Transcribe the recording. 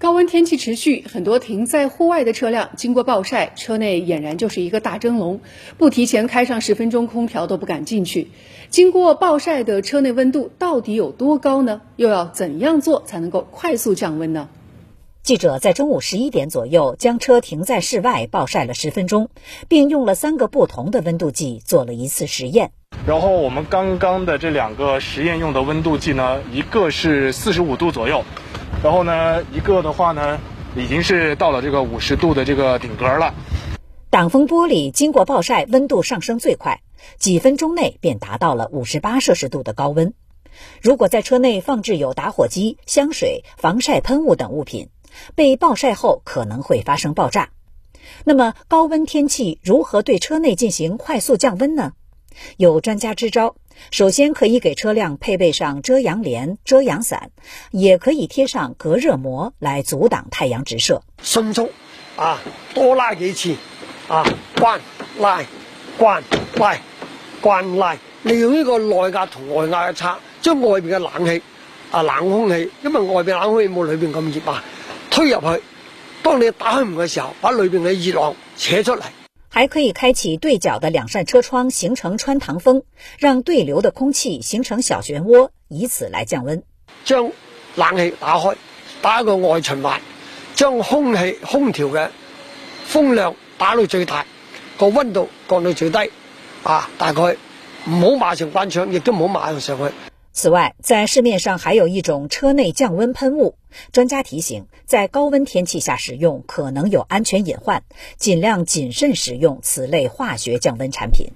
高温天气持续，很多停在户外的车辆经过暴晒，车内俨然就是一个大蒸笼，不提前开上十分钟空调都不敢进去。经过暴晒的车内温度到底有多高呢？又要怎样做才能够快速降温呢？记者在中午十一点左右将车停在室外暴晒了十分钟，并用了三个不同的温度计做了一次实验。然后我们刚刚的这两个实验用的温度计呢，一个是四十五度左右。然后呢，一个的话呢，已经是到了这个五十度的这个顶格了。挡风玻璃经过暴晒，温度上升最快，几分钟内便达到了五十八摄氏度的高温。如果在车内放置有打火机、香水、防晒喷雾等物品，被暴晒后可能会发生爆炸。那么，高温天气如何对车内进行快速降温呢？有专家支招。首先可以给车辆配备上遮阳帘、遮阳伞，也可以贴上隔热膜来阻挡太阳直射。迅速啊，多拉几次啊，关拉关拉关拉，利用呢个内压同外压嘅差，将外邊嘅冷气啊冷空气，因为外边冷空气冇里边咁热嘛，推入去。当你打开门嘅时候，把里边嘅热浪扯出嚟。还可以开启对角的两扇车窗，形成穿堂风，让对流的空气形成小漩涡，以此来降温。将冷气打开，打一个外循环，将空气空调嘅风量打到最大，个温度降到最低。啊，大概唔好马上关窗，亦都唔好马上上去。此外，在市面上还有一种车内降温喷雾。专家提醒，在高温天气下使用可能有安全隐患，尽量谨慎使用此类化学降温产品。